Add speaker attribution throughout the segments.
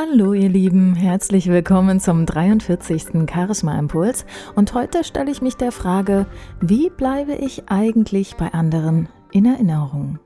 Speaker 1: Hallo ihr Lieben, herzlich willkommen zum 43. Charisma Impuls und heute stelle ich mich der Frage, wie bleibe ich eigentlich bei anderen in Erinnerung?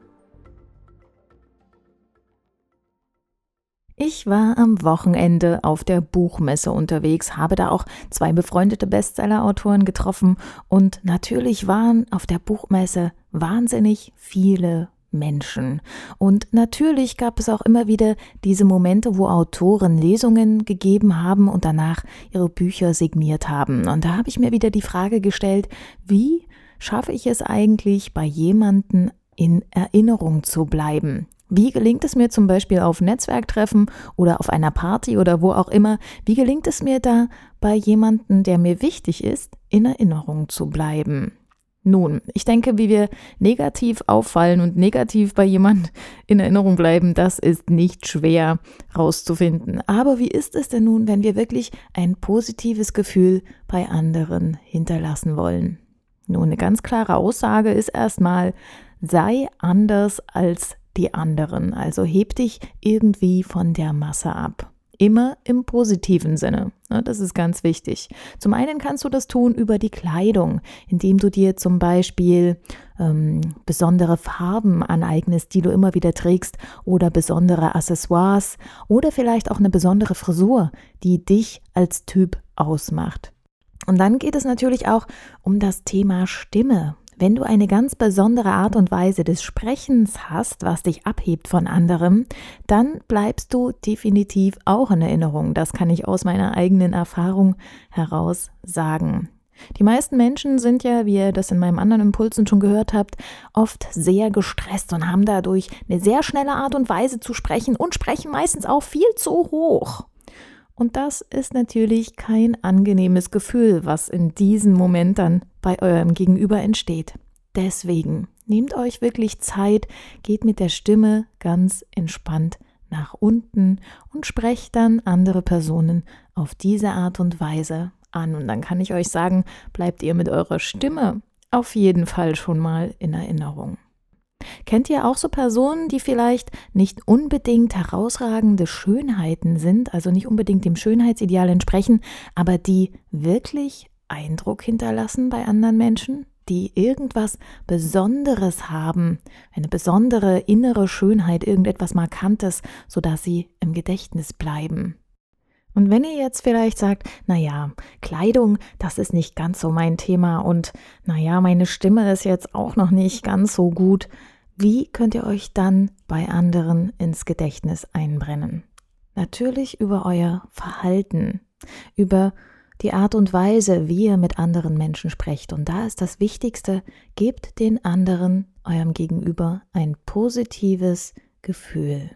Speaker 1: Ich war am Wochenende auf der Buchmesse unterwegs, habe da auch zwei befreundete Bestsellerautoren getroffen und natürlich waren auf der Buchmesse wahnsinnig viele Menschen. Und natürlich gab es auch immer wieder diese Momente, wo Autoren Lesungen gegeben haben und danach ihre Bücher signiert haben. Und da habe ich mir wieder die Frage gestellt, wie schaffe ich es eigentlich, bei jemanden in Erinnerung zu bleiben? Wie gelingt es mir zum Beispiel auf Netzwerktreffen oder auf einer Party oder wo auch immer, wie gelingt es mir da bei jemanden, der mir wichtig ist, in Erinnerung zu bleiben? Nun, ich denke, wie wir negativ auffallen und negativ bei jemand in Erinnerung bleiben, das ist nicht schwer rauszufinden. Aber wie ist es denn nun, wenn wir wirklich ein positives Gefühl bei anderen hinterlassen wollen? Nun, eine ganz klare Aussage ist erstmal, sei anders als die anderen. Also heb dich irgendwie von der Masse ab immer im positiven Sinne. Das ist ganz wichtig. Zum einen kannst du das tun über die Kleidung, indem du dir zum Beispiel ähm, besondere Farben aneignest, die du immer wieder trägst, oder besondere Accessoires oder vielleicht auch eine besondere Frisur, die dich als Typ ausmacht. Und dann geht es natürlich auch um das Thema Stimme. Wenn du eine ganz besondere Art und Weise des Sprechens hast, was dich abhebt von anderem, dann bleibst du definitiv auch in Erinnerung. Das kann ich aus meiner eigenen Erfahrung heraus sagen. Die meisten Menschen sind ja, wie ihr das in meinem anderen Impulsen schon gehört habt, oft sehr gestresst und haben dadurch eine sehr schnelle Art und Weise zu sprechen und sprechen meistens auch viel zu hoch. Und das ist natürlich kein angenehmes Gefühl, was in diesem Moment dann bei eurem Gegenüber entsteht. Deswegen nehmt euch wirklich Zeit, geht mit der Stimme ganz entspannt nach unten und sprecht dann andere Personen auf diese Art und Weise an. Und dann kann ich euch sagen, bleibt ihr mit eurer Stimme auf jeden Fall schon mal in Erinnerung. Kennt ihr auch so Personen, die vielleicht nicht unbedingt herausragende Schönheiten sind, also nicht unbedingt dem Schönheitsideal entsprechen, aber die wirklich Eindruck hinterlassen bei anderen Menschen, die irgendwas Besonderes haben, eine besondere innere Schönheit, irgendetwas Markantes, sodass sie im Gedächtnis bleiben? Und wenn ihr jetzt vielleicht sagt, naja, Kleidung, das ist nicht ganz so mein Thema und naja, meine Stimme ist jetzt auch noch nicht ganz so gut, wie könnt ihr euch dann bei anderen ins Gedächtnis einbrennen? Natürlich über euer Verhalten, über die Art und Weise, wie ihr mit anderen Menschen sprecht. Und da ist das Wichtigste, gebt den anderen, eurem Gegenüber, ein positives Gefühl.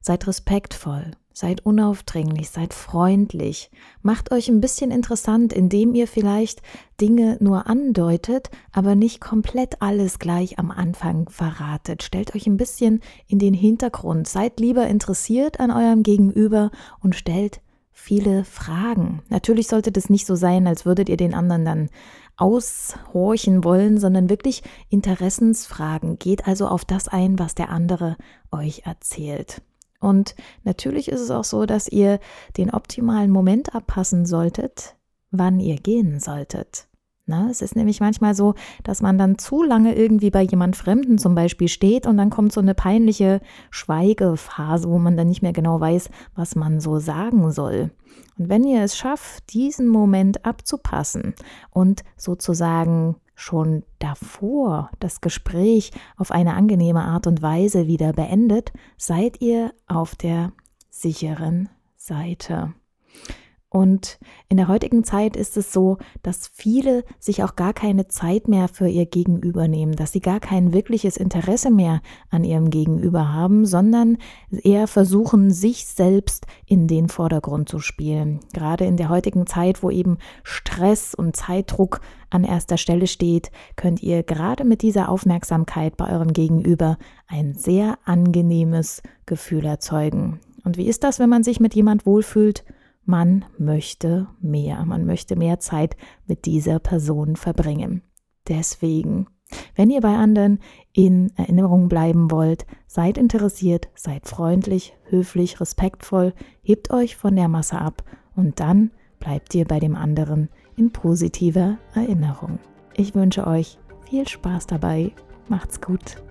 Speaker 1: Seid respektvoll, Seid unaufdringlich, seid freundlich, macht euch ein bisschen interessant, indem ihr vielleicht Dinge nur andeutet, aber nicht komplett alles gleich am Anfang verratet. Stellt euch ein bisschen in den Hintergrund, seid lieber interessiert an eurem Gegenüber und stellt viele Fragen. Natürlich sollte das nicht so sein, als würdet ihr den anderen dann aushorchen wollen, sondern wirklich Interessensfragen. Geht also auf das ein, was der andere euch erzählt. Und natürlich ist es auch so, dass ihr den optimalen Moment abpassen solltet, wann ihr gehen solltet. Na, es ist nämlich manchmal so, dass man dann zu lange irgendwie bei jemand Fremden zum Beispiel steht und dann kommt so eine peinliche Schweigephase, wo man dann nicht mehr genau weiß, was man so sagen soll. Und wenn ihr es schafft, diesen Moment abzupassen und sozusagen schon davor das Gespräch auf eine angenehme Art und Weise wieder beendet, seid ihr auf der sicheren Seite. Und in der heutigen Zeit ist es so, dass viele sich auch gar keine Zeit mehr für ihr Gegenüber nehmen, dass sie gar kein wirkliches Interesse mehr an ihrem Gegenüber haben, sondern eher versuchen, sich selbst in den Vordergrund zu spielen. Gerade in der heutigen Zeit, wo eben Stress und Zeitdruck an erster Stelle steht, könnt ihr gerade mit dieser Aufmerksamkeit bei eurem Gegenüber ein sehr angenehmes Gefühl erzeugen. Und wie ist das, wenn man sich mit jemand wohlfühlt? Man möchte mehr, man möchte mehr Zeit mit dieser Person verbringen. Deswegen Wenn ihr bei anderen in Erinnerung bleiben wollt, seid interessiert, seid freundlich, höflich, respektvoll, hebt euch von der Masse ab und dann bleibt ihr bei dem anderen in positiver Erinnerung. Ich wünsche euch viel Spaß dabei. Macht's gut.